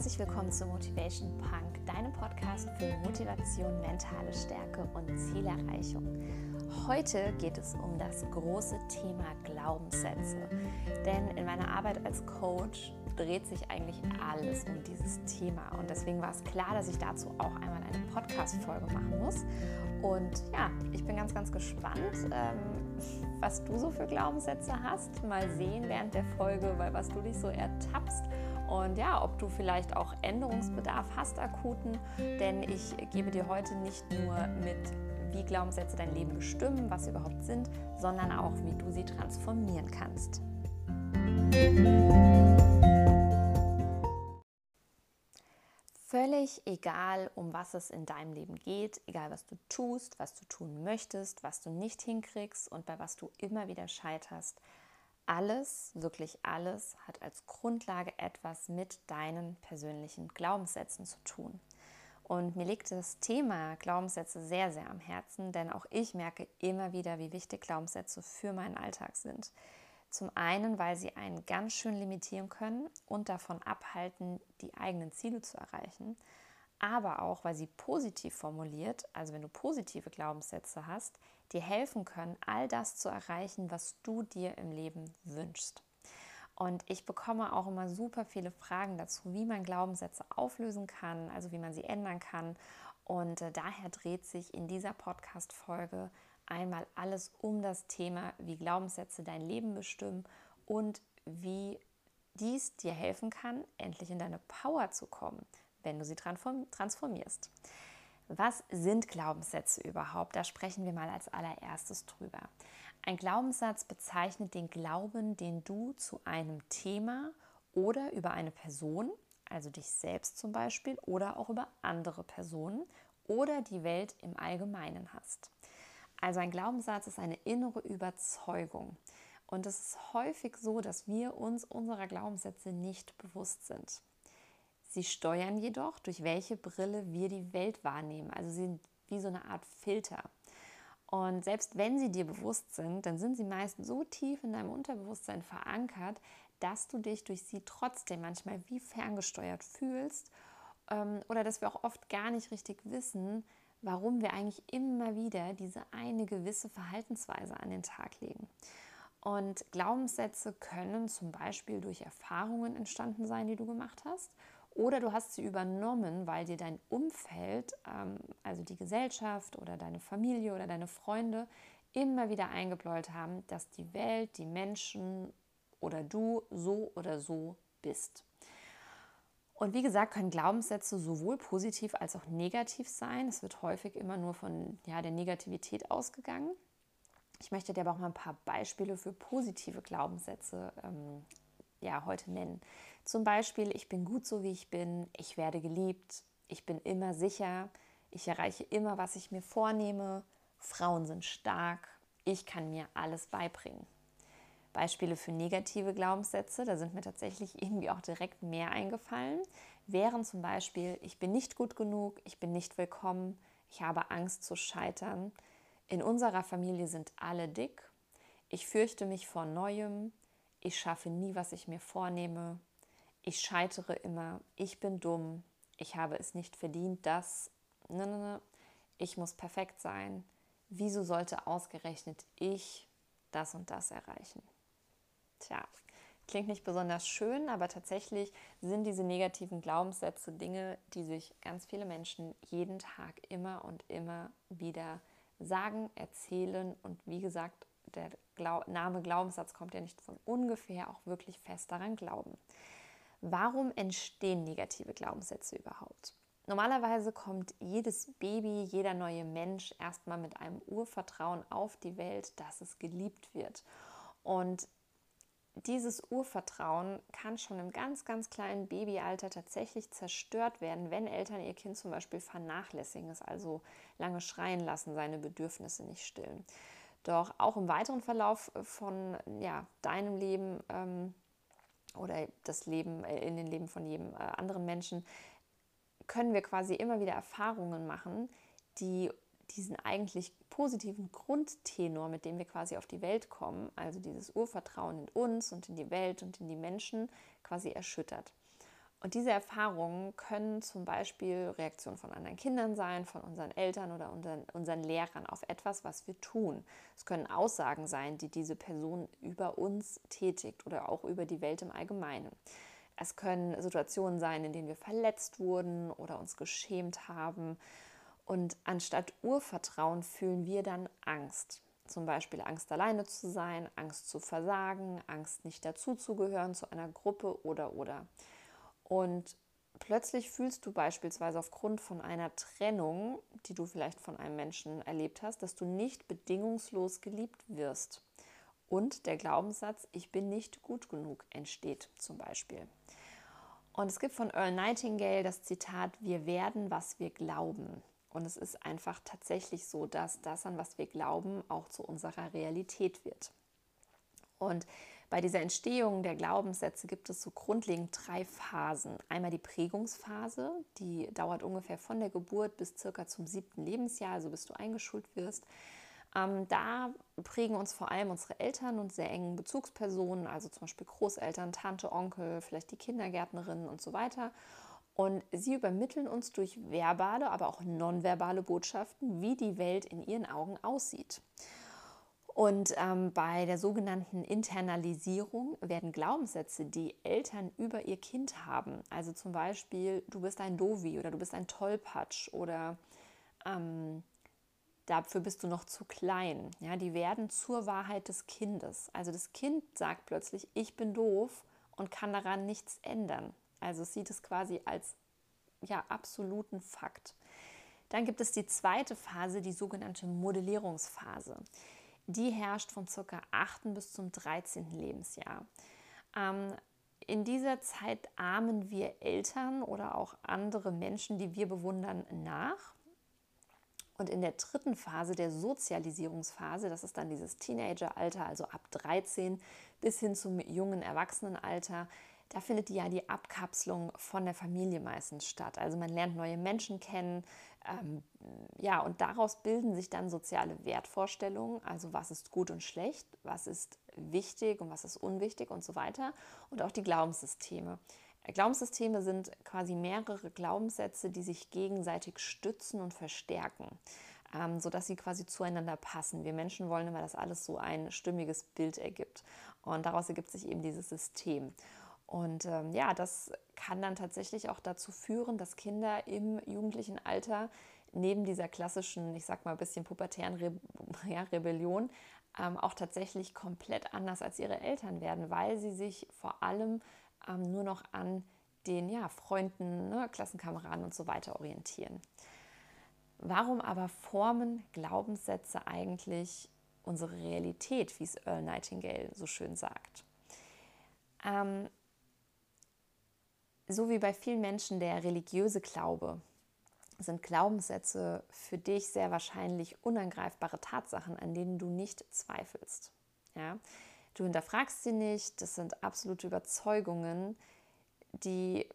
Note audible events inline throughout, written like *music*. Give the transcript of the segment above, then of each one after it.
herzlich willkommen zu Motivation Punk, deinem Podcast für Motivation, mentale Stärke und Zielerreichung. Heute geht es um das große Thema Glaubenssätze. Denn in meiner Arbeit als Coach dreht sich eigentlich alles um dieses Thema. Und deswegen war es klar, dass ich dazu auch einmal eine Podcast-Folge machen muss. Und ja, ich bin ganz, ganz gespannt, ähm, was du so für Glaubenssätze hast. Mal sehen während der Folge, weil was du dich so ertappst und ja, ob du vielleicht auch Änderungsbedarf hast, akuten, denn ich gebe dir heute nicht nur mit, wie Glaubenssätze dein Leben bestimmen, was sie überhaupt sind, sondern auch, wie du sie transformieren kannst. Völlig egal, um was es in deinem Leben geht, egal was du tust, was du tun möchtest, was du nicht hinkriegst und bei was du immer wieder scheiterst, alles, wirklich alles, hat als Grundlage etwas mit deinen persönlichen Glaubenssätzen zu tun. Und mir liegt das Thema Glaubenssätze sehr, sehr am Herzen, denn auch ich merke immer wieder, wie wichtig Glaubenssätze für meinen Alltag sind. Zum einen, weil sie einen ganz schön limitieren können und davon abhalten, die eigenen Ziele zu erreichen, aber auch, weil sie positiv formuliert, also wenn du positive Glaubenssätze hast, dir helfen können, all das zu erreichen, was du dir im Leben wünschst. Und ich bekomme auch immer super viele Fragen dazu, wie man Glaubenssätze auflösen kann, also wie man sie ändern kann. Und äh, daher dreht sich in dieser Podcast-Folge einmal alles um das Thema, wie Glaubenssätze dein Leben bestimmen und wie dies dir helfen kann, endlich in deine Power zu kommen, wenn du sie transformierst. Was sind Glaubenssätze überhaupt? Da sprechen wir mal als allererstes drüber. Ein Glaubenssatz bezeichnet den Glauben, den du zu einem Thema oder über eine Person, also dich selbst zum Beispiel, oder auch über andere Personen oder die Welt im Allgemeinen hast. Also ein Glaubenssatz ist eine innere Überzeugung. Und es ist häufig so, dass wir uns unserer Glaubenssätze nicht bewusst sind. Sie steuern jedoch, durch welche Brille wir die Welt wahrnehmen. Also sie sind wie so eine Art Filter. Und selbst wenn sie dir bewusst sind, dann sind sie meist so tief in deinem Unterbewusstsein verankert, dass du dich durch sie trotzdem manchmal wie ferngesteuert fühlst ähm, oder dass wir auch oft gar nicht richtig wissen, warum wir eigentlich immer wieder diese eine gewisse Verhaltensweise an den Tag legen. Und Glaubenssätze können zum Beispiel durch Erfahrungen entstanden sein, die du gemacht hast oder du hast sie übernommen, weil dir dein Umfeld, ähm, also die Gesellschaft oder deine Familie oder deine Freunde, immer wieder eingebläut haben, dass die Welt, die Menschen oder du so oder so bist. Und wie gesagt, können Glaubenssätze sowohl positiv als auch negativ sein. Es wird häufig immer nur von ja, der Negativität ausgegangen. Ich möchte dir aber auch mal ein paar Beispiele für positive Glaubenssätze ähm, ja, heute nennen. Zum Beispiel, ich bin gut so, wie ich bin, ich werde geliebt, ich bin immer sicher, ich erreiche immer, was ich mir vornehme, Frauen sind stark, ich kann mir alles beibringen. Beispiele für negative Glaubenssätze, da sind mir tatsächlich irgendwie auch direkt mehr eingefallen, wären zum Beispiel, ich bin nicht gut genug, ich bin nicht willkommen, ich habe Angst zu scheitern, in unserer Familie sind alle dick, ich fürchte mich vor Neuem, ich schaffe nie, was ich mir vornehme, ich scheitere immer, ich bin dumm, ich habe es nicht verdient, dass, ne, ne, ne, ich muss perfekt sein. Wieso sollte ausgerechnet ich das und das erreichen? Tja, klingt nicht besonders schön, aber tatsächlich sind diese negativen Glaubenssätze Dinge, die sich ganz viele Menschen jeden Tag immer und immer wieder sagen, erzählen und wie gesagt, der Name Glaubenssatz kommt ja nicht von ungefähr, auch wirklich fest daran glauben. Warum entstehen negative Glaubenssätze überhaupt? Normalerweise kommt jedes Baby, jeder neue Mensch erstmal mit einem Urvertrauen auf die Welt, dass es geliebt wird. Und dieses Urvertrauen kann schon im ganz, ganz kleinen Babyalter tatsächlich zerstört werden, wenn Eltern ihr Kind zum Beispiel vernachlässigen, es also lange schreien lassen, seine Bedürfnisse nicht stillen. Doch auch im weiteren Verlauf von ja, deinem Leben ähm, oder das Leben äh, in den Leben von jedem äh, anderen Menschen, können wir quasi immer wieder Erfahrungen machen, die diesen eigentlich positiven Grundtenor, mit dem wir quasi auf die Welt kommen, also dieses Urvertrauen in uns und in die Welt und in die Menschen, quasi erschüttert. Und diese Erfahrungen können zum Beispiel Reaktionen von anderen Kindern sein, von unseren Eltern oder unseren, unseren Lehrern auf etwas, was wir tun. Es können Aussagen sein, die diese Person über uns tätigt oder auch über die Welt im Allgemeinen. Es können Situationen sein, in denen wir verletzt wurden oder uns geschämt haben. Und anstatt Urvertrauen fühlen wir dann Angst. Zum Beispiel Angst, alleine zu sein, Angst zu versagen, Angst, nicht dazuzugehören zu einer Gruppe oder oder. Und plötzlich fühlst du beispielsweise aufgrund von einer Trennung, die du vielleicht von einem Menschen erlebt hast, dass du nicht bedingungslos geliebt wirst. Und der Glaubenssatz, ich bin nicht gut genug, entsteht zum Beispiel. Und es gibt von Earl Nightingale das Zitat, wir werden, was wir glauben. Und es ist einfach tatsächlich so, dass das, an was wir glauben, auch zu unserer Realität wird. Und bei dieser Entstehung der Glaubenssätze gibt es so grundlegend drei Phasen. Einmal die Prägungsphase, die dauert ungefähr von der Geburt bis circa zum siebten Lebensjahr, also bis du eingeschult wirst. Ähm, da prägen uns vor allem unsere Eltern und sehr engen Bezugspersonen, also zum Beispiel Großeltern, Tante, Onkel, vielleicht die Kindergärtnerinnen und so weiter. Und sie übermitteln uns durch verbale, aber auch nonverbale Botschaften, wie die Welt in ihren Augen aussieht. Und ähm, bei der sogenannten Internalisierung werden Glaubenssätze, die Eltern über ihr Kind haben, also zum Beispiel, du bist ein Dovi oder du bist ein Tollpatsch oder ähm, dafür bist du noch zu klein, ja, die werden zur Wahrheit des Kindes. Also das Kind sagt plötzlich, ich bin doof und kann daran nichts ändern. Also sieht es quasi als ja, absoluten Fakt. Dann gibt es die zweite Phase, die sogenannte Modellierungsphase die herrscht von ca. 8. bis zum 13. Lebensjahr. Ähm, in dieser Zeit ahmen wir Eltern oder auch andere Menschen, die wir bewundern, nach. Und in der dritten Phase, der Sozialisierungsphase, das ist dann dieses Teenageralter, also ab 13 bis hin zum jungen Erwachsenenalter, da findet ja die Abkapselung von der Familie meistens statt. Also man lernt neue Menschen kennen, ähm, ja, und daraus bilden sich dann soziale Wertvorstellungen, also was ist gut und schlecht, was ist wichtig und was ist unwichtig und so weiter. Und auch die Glaubenssysteme. Glaubenssysteme sind quasi mehrere Glaubenssätze, die sich gegenseitig stützen und verstärken, ähm, sodass sie quasi zueinander passen. Wir Menschen wollen immer, dass alles so ein stimmiges Bild ergibt. Und daraus ergibt sich eben dieses System. Und ähm, ja, das kann dann tatsächlich auch dazu führen, dass Kinder im jugendlichen Alter neben dieser klassischen, ich sag mal, ein bisschen pubertären Re *laughs* ja, Rebellion ähm, auch tatsächlich komplett anders als ihre Eltern werden, weil sie sich vor allem ähm, nur noch an den ja, Freunden, ne, Klassenkameraden und so weiter orientieren. Warum aber formen Glaubenssätze eigentlich unsere Realität, wie es Earl Nightingale so schön sagt? Ähm, so wie bei vielen Menschen der religiöse Glaube sind Glaubenssätze für dich sehr wahrscheinlich unangreifbare Tatsachen, an denen du nicht zweifelst. Ja? Du hinterfragst sie nicht, das sind absolute Überzeugungen, die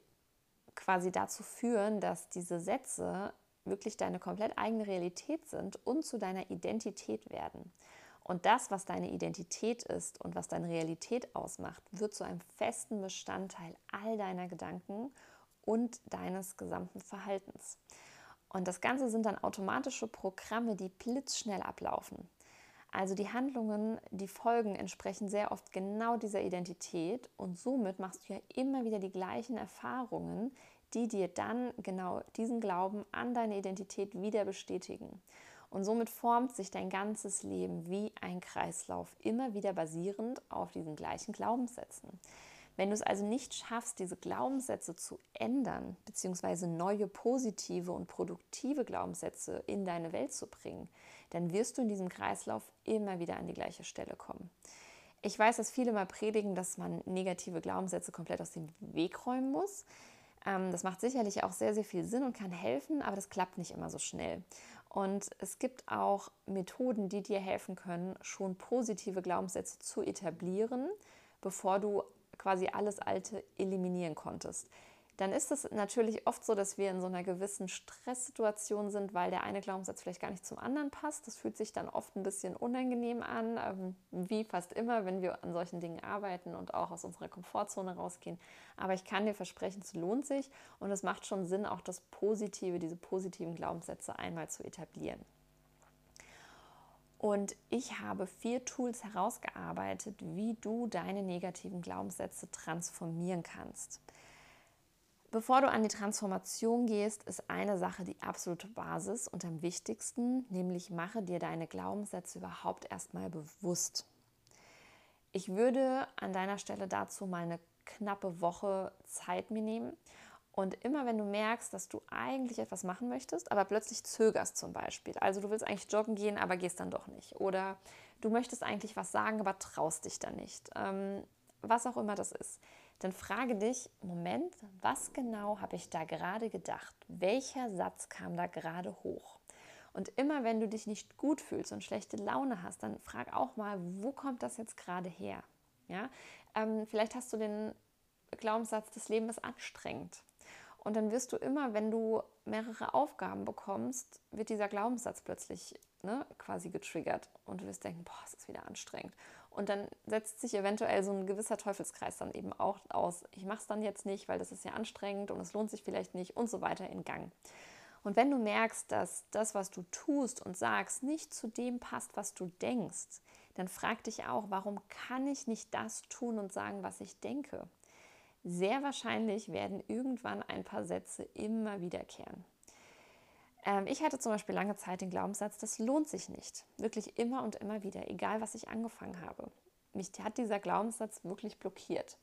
quasi dazu führen, dass diese Sätze wirklich deine komplett eigene Realität sind und zu deiner Identität werden. Und das, was deine Identität ist und was deine Realität ausmacht, wird zu einem festen Bestandteil all deiner Gedanken und deines gesamten Verhaltens. Und das Ganze sind dann automatische Programme, die blitzschnell ablaufen. Also die Handlungen, die Folgen entsprechen sehr oft genau dieser Identität und somit machst du ja immer wieder die gleichen Erfahrungen, die dir dann genau diesen Glauben an deine Identität wieder bestätigen. Und somit formt sich dein ganzes Leben wie ein Kreislauf, immer wieder basierend auf diesen gleichen Glaubenssätzen. Wenn du es also nicht schaffst, diese Glaubenssätze zu ändern, beziehungsweise neue positive und produktive Glaubenssätze in deine Welt zu bringen, dann wirst du in diesem Kreislauf immer wieder an die gleiche Stelle kommen. Ich weiß, dass viele mal predigen, dass man negative Glaubenssätze komplett aus dem Weg räumen muss. Ähm, das macht sicherlich auch sehr, sehr viel Sinn und kann helfen, aber das klappt nicht immer so schnell. Und es gibt auch Methoden, die dir helfen können, schon positive Glaubenssätze zu etablieren, bevor du quasi alles Alte eliminieren konntest. Dann ist es natürlich oft so, dass wir in so einer gewissen Stresssituation sind, weil der eine Glaubenssatz vielleicht gar nicht zum anderen passt. Das fühlt sich dann oft ein bisschen unangenehm an, ähm, wie fast immer, wenn wir an solchen Dingen arbeiten und auch aus unserer Komfortzone rausgehen. Aber ich kann dir versprechen, es lohnt sich und es macht schon Sinn, auch das Positive, diese positiven Glaubenssätze einmal zu etablieren. Und ich habe vier Tools herausgearbeitet, wie du deine negativen Glaubenssätze transformieren kannst. Bevor du an die Transformation gehst, ist eine Sache die absolute Basis und am wichtigsten, nämlich mache dir deine Glaubenssätze überhaupt erstmal bewusst. Ich würde an deiner Stelle dazu mal eine knappe Woche Zeit mir nehmen und immer wenn du merkst, dass du eigentlich etwas machen möchtest, aber plötzlich zögerst zum Beispiel, also du willst eigentlich joggen gehen, aber gehst dann doch nicht, oder du möchtest eigentlich was sagen, aber traust dich dann nicht, ähm, was auch immer das ist, dann frage dich, Moment, was genau habe ich da gerade gedacht? Welcher Satz kam da gerade hoch? Und immer wenn du dich nicht gut fühlst und schlechte Laune hast, dann frag auch mal, wo kommt das jetzt gerade her? Ja? Ähm, vielleicht hast du den Glaubenssatz, das Leben ist anstrengend. Und dann wirst du immer, wenn du mehrere Aufgaben bekommst, wird dieser Glaubenssatz plötzlich ne, quasi getriggert. Und du wirst denken, boah, es ist wieder anstrengend. Und dann setzt sich eventuell so ein gewisser Teufelskreis dann eben auch aus. Ich mache es dann jetzt nicht, weil das ist ja anstrengend und es lohnt sich vielleicht nicht und so weiter in Gang. Und wenn du merkst, dass das, was du tust und sagst, nicht zu dem passt, was du denkst, dann frag dich auch, warum kann ich nicht das tun und sagen, was ich denke? Sehr wahrscheinlich werden irgendwann ein paar Sätze immer wiederkehren. Ähm, ich hatte zum Beispiel lange Zeit den Glaubenssatz, das lohnt sich nicht. Wirklich immer und immer wieder, egal was ich angefangen habe. Mich hat dieser Glaubenssatz wirklich blockiert.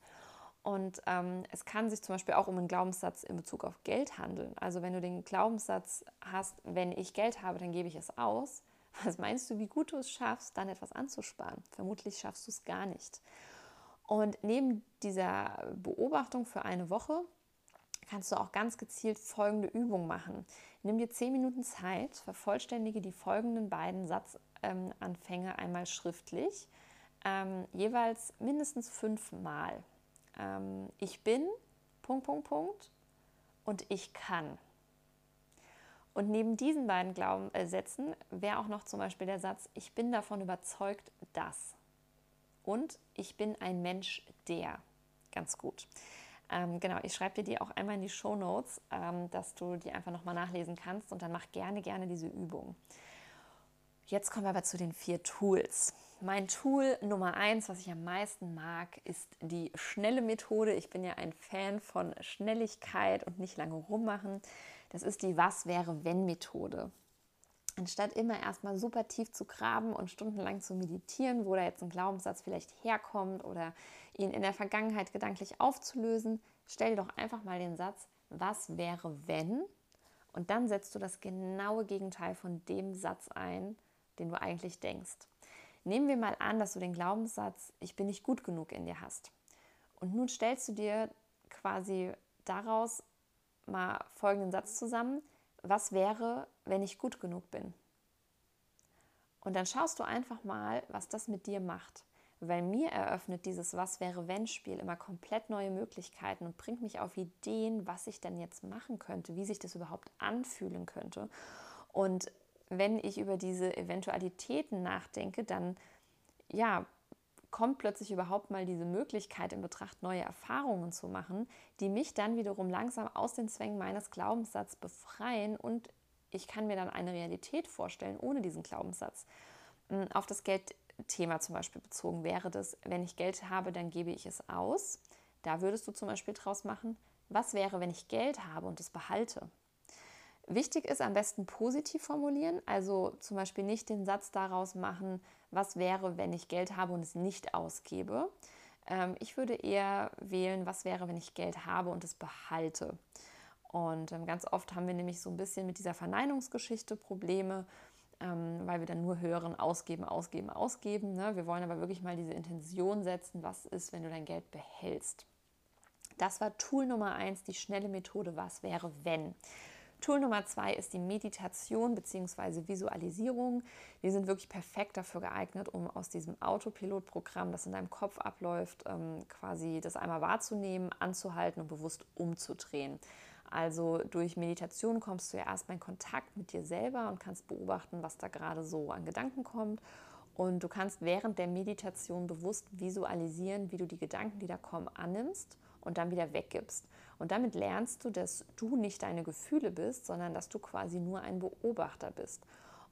Und ähm, es kann sich zum Beispiel auch um einen Glaubenssatz in Bezug auf Geld handeln. Also wenn du den Glaubenssatz hast, wenn ich Geld habe, dann gebe ich es aus. Was meinst du, wie gut du es schaffst, dann etwas anzusparen? Vermutlich schaffst du es gar nicht. Und neben dieser Beobachtung für eine Woche kannst du auch ganz gezielt folgende Übung machen. Nimm dir zehn Minuten Zeit, vervollständige die folgenden beiden Satzanfänge einmal schriftlich, ähm, jeweils mindestens fünfmal. Ähm, ich bin, Punkt, Punkt, Punkt, und ich kann. Und neben diesen beiden Glauben, äh, Sätzen wäre auch noch zum Beispiel der Satz, ich bin davon überzeugt, dass. Und ich bin ein Mensch, der. Ganz gut. Ähm, genau, ich schreibe dir die auch einmal in die Show Notes, ähm, dass du die einfach nochmal nachlesen kannst und dann mach gerne, gerne diese Übung. Jetzt kommen wir aber zu den vier Tools. Mein Tool Nummer eins, was ich am meisten mag, ist die schnelle Methode. Ich bin ja ein Fan von Schnelligkeit und nicht lange rummachen. Das ist die Was wäre wenn Methode. Anstatt immer erstmal super tief zu graben und stundenlang zu meditieren, wo da jetzt ein Glaubenssatz vielleicht herkommt oder ihn in der Vergangenheit gedanklich aufzulösen, stell doch einfach mal den Satz, was wäre wenn? Und dann setzt du das genaue Gegenteil von dem Satz ein, den du eigentlich denkst. Nehmen wir mal an, dass du den Glaubenssatz, ich bin nicht gut genug in dir hast. Und nun stellst du dir quasi daraus mal folgenden Satz zusammen. Was wäre, wenn ich gut genug bin? Und dann schaust du einfach mal, was das mit dir macht weil mir eröffnet dieses Was wäre wenn Spiel immer komplett neue Möglichkeiten und bringt mich auf Ideen, was ich denn jetzt machen könnte, wie sich das überhaupt anfühlen könnte. Und wenn ich über diese Eventualitäten nachdenke, dann ja, kommt plötzlich überhaupt mal diese Möglichkeit in Betracht, neue Erfahrungen zu machen, die mich dann wiederum langsam aus den Zwängen meines Glaubenssatzes befreien und ich kann mir dann eine Realität vorstellen ohne diesen Glaubenssatz. Hm, auf das Geld Thema zum Beispiel bezogen wäre das, wenn ich Geld habe, dann gebe ich es aus. Da würdest du zum Beispiel draus machen, was wäre, wenn ich Geld habe und es behalte? Wichtig ist am besten positiv formulieren, also zum Beispiel nicht den Satz daraus machen, was wäre, wenn ich Geld habe und es nicht ausgebe. Ähm, ich würde eher wählen, was wäre, wenn ich Geld habe und es behalte. Und ähm, ganz oft haben wir nämlich so ein bisschen mit dieser Verneinungsgeschichte Probleme ähm, weil wir dann nur hören, ausgeben, ausgeben, ausgeben. Ne? Wir wollen aber wirklich mal diese Intention setzen, was ist, wenn du dein Geld behältst. Das war Tool Nummer eins, die schnelle Methode, was wäre, wenn. Tool Nummer zwei ist die Meditation bzw. Visualisierung. Die sind wirklich perfekt dafür geeignet, um aus diesem Autopilotprogramm, das in deinem Kopf abläuft, ähm, quasi das einmal wahrzunehmen, anzuhalten und bewusst umzudrehen. Also durch Meditation kommst du ja erstmal in Kontakt mit dir selber und kannst beobachten, was da gerade so an Gedanken kommt. Und du kannst während der Meditation bewusst visualisieren, wie du die Gedanken, die da kommen, annimmst und dann wieder weggibst. Und damit lernst du, dass du nicht deine Gefühle bist, sondern dass du quasi nur ein Beobachter bist.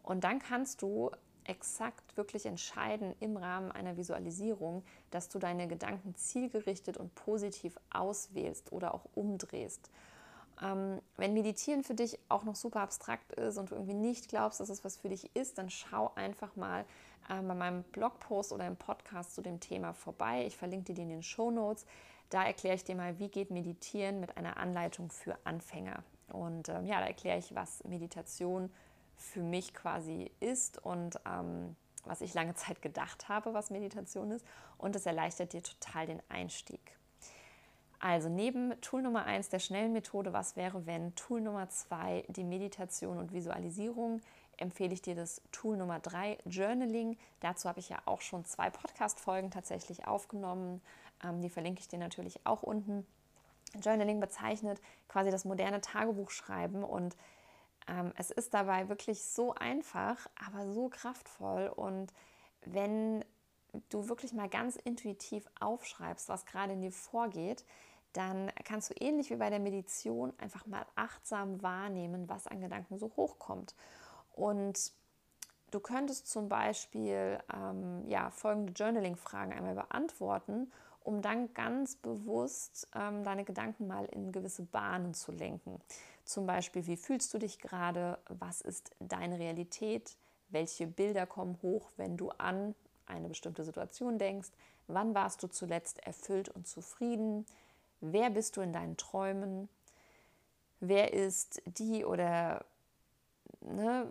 Und dann kannst du exakt wirklich entscheiden im Rahmen einer Visualisierung, dass du deine Gedanken zielgerichtet und positiv auswählst oder auch umdrehst. Ähm, wenn Meditieren für dich auch noch super abstrakt ist und du irgendwie nicht glaubst, dass es was für dich ist, dann schau einfach mal äh, bei meinem Blogpost oder im Podcast zu dem Thema vorbei. Ich verlinke dir in den Show Notes. Da erkläre ich dir mal, wie geht Meditieren mit einer Anleitung für Anfänger. Und ähm, ja, da erkläre ich, was Meditation für mich quasi ist und ähm, was ich lange Zeit gedacht habe, was Meditation ist. Und es erleichtert dir total den Einstieg. Also neben Tool Nummer 1 der schnellen Methode, was wäre wenn, Tool Nummer 2 die Meditation und Visualisierung, empfehle ich dir das Tool Nummer 3 Journaling. Dazu habe ich ja auch schon zwei Podcast-Folgen tatsächlich aufgenommen. Ähm, die verlinke ich dir natürlich auch unten. Journaling bezeichnet quasi das moderne Tagebuchschreiben und ähm, es ist dabei wirklich so einfach, aber so kraftvoll. Und wenn du wirklich mal ganz intuitiv aufschreibst, was gerade in dir vorgeht, dann kannst du ähnlich wie bei der Meditation einfach mal achtsam wahrnehmen, was an Gedanken so hochkommt. Und du könntest zum Beispiel ähm, ja, folgende Journaling-Fragen einmal beantworten, um dann ganz bewusst ähm, deine Gedanken mal in gewisse Bahnen zu lenken. Zum Beispiel, wie fühlst du dich gerade? Was ist deine Realität? Welche Bilder kommen hoch, wenn du an eine bestimmte Situation denkst? Wann warst du zuletzt erfüllt und zufrieden? Wer bist du in deinen Träumen? Wer ist die oder, ne,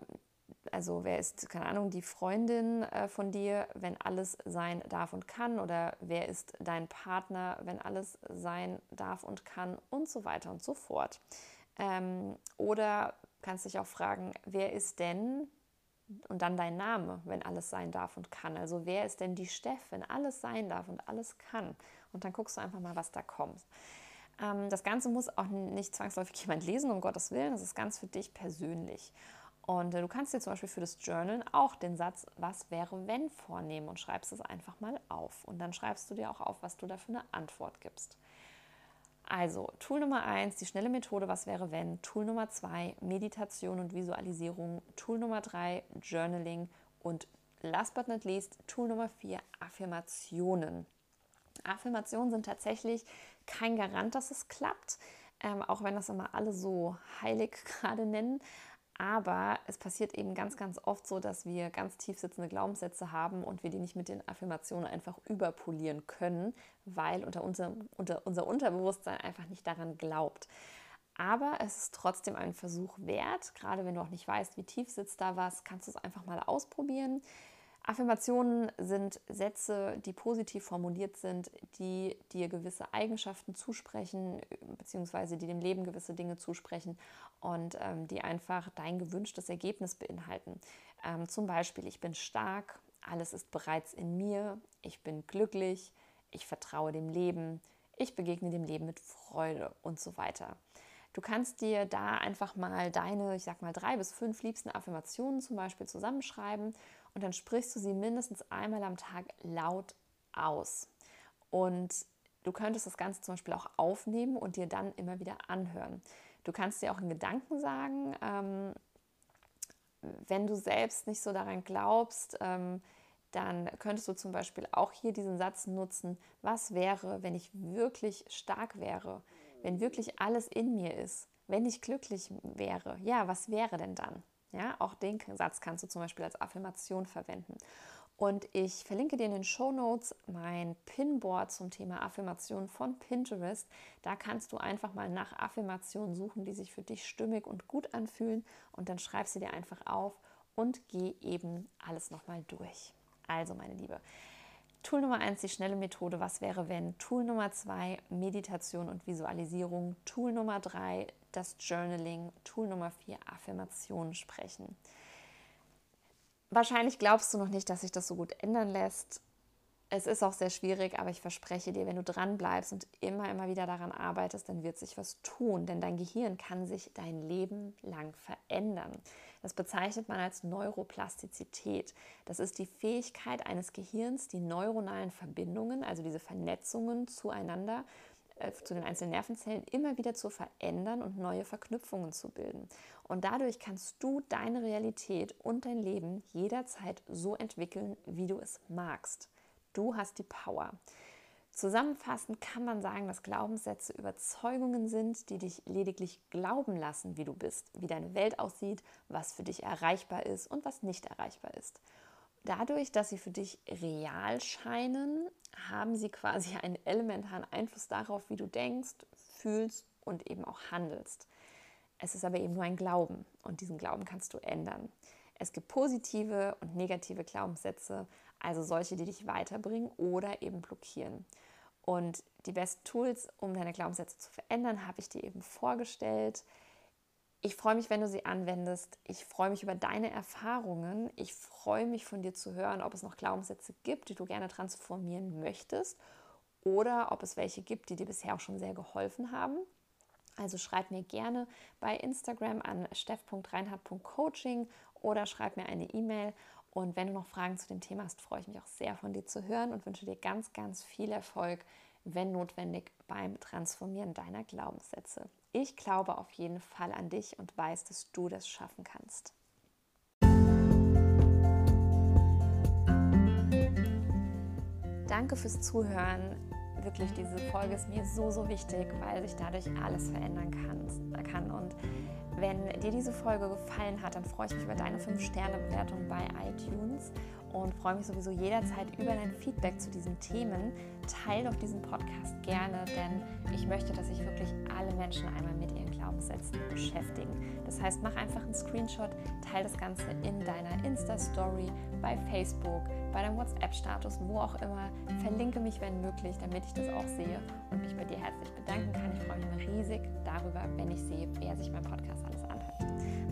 also wer ist, keine Ahnung, die Freundin äh, von dir, wenn alles sein darf und kann? Oder wer ist dein Partner, wenn alles sein darf und kann? Und so weiter und so fort. Ähm, oder kannst dich auch fragen, wer ist denn und dann dein Name, wenn alles sein darf und kann. Also wer ist denn die Steff, wenn alles sein darf und alles kann? Und dann guckst du einfach mal, was da kommt. Ähm, das Ganze muss auch nicht zwangsläufig jemand lesen, um Gottes Willen. Das ist ganz für dich persönlich. Und äh, du kannst dir zum Beispiel für das Journal auch den Satz, was wäre wenn, vornehmen und schreibst es einfach mal auf. Und dann schreibst du dir auch auf, was du da für eine Antwort gibst. Also, Tool Nummer 1, die schnelle Methode, was wäre wenn? Tool Nummer 2, Meditation und Visualisierung. Tool Nummer 3, Journaling. Und last but not least, Tool Nummer 4, Affirmationen. Affirmationen sind tatsächlich kein Garant, dass es klappt, ähm, auch wenn das immer alle so heilig *laughs* gerade nennen. Aber es passiert eben ganz, ganz oft so, dass wir ganz tief sitzende Glaubenssätze haben und wir die nicht mit den Affirmationen einfach überpolieren können, weil unter unserem, unter unser Unterbewusstsein einfach nicht daran glaubt. Aber es ist trotzdem ein Versuch wert. Gerade wenn du auch nicht weißt, wie tief sitzt da was, kannst du es einfach mal ausprobieren. Affirmationen sind Sätze, die positiv formuliert sind, die dir gewisse Eigenschaften zusprechen, beziehungsweise die dem Leben gewisse Dinge zusprechen und ähm, die einfach dein gewünschtes Ergebnis beinhalten. Ähm, zum Beispiel, ich bin stark, alles ist bereits in mir, ich bin glücklich, ich vertraue dem Leben, ich begegne dem Leben mit Freude und so weiter. Du kannst dir da einfach mal deine, ich sag mal, drei bis fünf liebsten Affirmationen zum Beispiel zusammenschreiben und dann sprichst du sie mindestens einmal am Tag laut aus. Und du könntest das Ganze zum Beispiel auch aufnehmen und dir dann immer wieder anhören. Du kannst dir auch in Gedanken sagen, ähm, wenn du selbst nicht so daran glaubst, ähm, dann könntest du zum Beispiel auch hier diesen Satz nutzen, was wäre, wenn ich wirklich stark wäre, wenn wirklich alles in mir ist, wenn ich glücklich wäre, ja, was wäre denn dann? Ja, auch den Satz kannst du zum Beispiel als Affirmation verwenden. Und ich verlinke dir in den Show Notes mein Pinboard zum Thema Affirmation von Pinterest. Da kannst du einfach mal nach Affirmationen suchen, die sich für dich stimmig und gut anfühlen. Und dann schreibst du dir einfach auf und geh eben alles nochmal durch. Also, meine Liebe, Tool Nummer 1, die schnelle Methode, was wäre wenn? Tool Nummer 2, Meditation und Visualisierung. Tool Nummer 3, das Journaling, Tool Nummer 4, Affirmationen sprechen. Wahrscheinlich glaubst du noch nicht, dass sich das so gut ändern lässt. Es ist auch sehr schwierig, aber ich verspreche dir, wenn du dran bleibst und immer, immer wieder daran arbeitest, dann wird sich was tun, denn dein Gehirn kann sich dein Leben lang verändern. Das bezeichnet man als Neuroplastizität. Das ist die Fähigkeit eines Gehirns, die neuronalen Verbindungen, also diese Vernetzungen zueinander, äh, zu den einzelnen Nervenzellen immer wieder zu verändern und neue Verknüpfungen zu bilden. Und dadurch kannst du deine Realität und dein Leben jederzeit so entwickeln, wie du es magst. Du hast die Power. Zusammenfassend kann man sagen, dass Glaubenssätze Überzeugungen sind, die dich lediglich glauben lassen, wie du bist, wie deine Welt aussieht, was für dich erreichbar ist und was nicht erreichbar ist. Dadurch, dass sie für dich real scheinen, haben sie quasi einen elementaren Einfluss darauf, wie du denkst, fühlst und eben auch handelst. Es ist aber eben nur ein Glauben und diesen Glauben kannst du ändern. Es gibt positive und negative Glaubenssätze, also solche, die dich weiterbringen oder eben blockieren. Und die besten Tools, um deine Glaubenssätze zu verändern, habe ich dir eben vorgestellt. Ich freue mich, wenn du sie anwendest. Ich freue mich über deine Erfahrungen. Ich freue mich von dir zu hören, ob es noch Glaubenssätze gibt, die du gerne transformieren möchtest oder ob es welche gibt, die dir bisher auch schon sehr geholfen haben. Also schreib mir gerne bei Instagram an steff.reinhard.coaching oder schreib mir eine E-Mail und wenn du noch Fragen zu dem Thema hast, freue ich mich auch sehr von dir zu hören und wünsche dir ganz, ganz viel Erfolg, wenn notwendig, beim Transformieren deiner Glaubenssätze. Ich glaube auf jeden Fall an dich und weiß, dass du das schaffen kannst. Danke fürs Zuhören. Wirklich, diese Folge ist mir so, so wichtig, weil sich dadurch alles verändern kann. Und wenn dir diese Folge gefallen hat, dann freue ich mich über deine 5-Sterne-Bewertung bei iTunes und freue mich sowieso jederzeit über dein Feedback zu diesen Themen. Teil doch diesen Podcast gerne, denn ich möchte, dass sich wirklich alle Menschen einmal mit ihren Glaubenssätzen beschäftigen. Das heißt, mach einfach einen Screenshot, teile das Ganze in deiner Insta-Story, bei Facebook, bei deinem WhatsApp-Status, wo auch immer. Verlinke mich, wenn möglich, damit ich das auch sehe und mich bei dir herzlich bedanken kann. Ich freue mich riesig darüber, wenn ich sehe, wer sich mein Podcast alles anhört.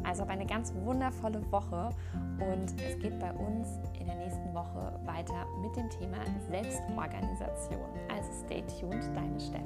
Also eine ganz wundervolle Woche und es geht bei uns in der nächsten Woche weiter mit dem Thema Selbstorganisation. Also stay tuned, deine Steff.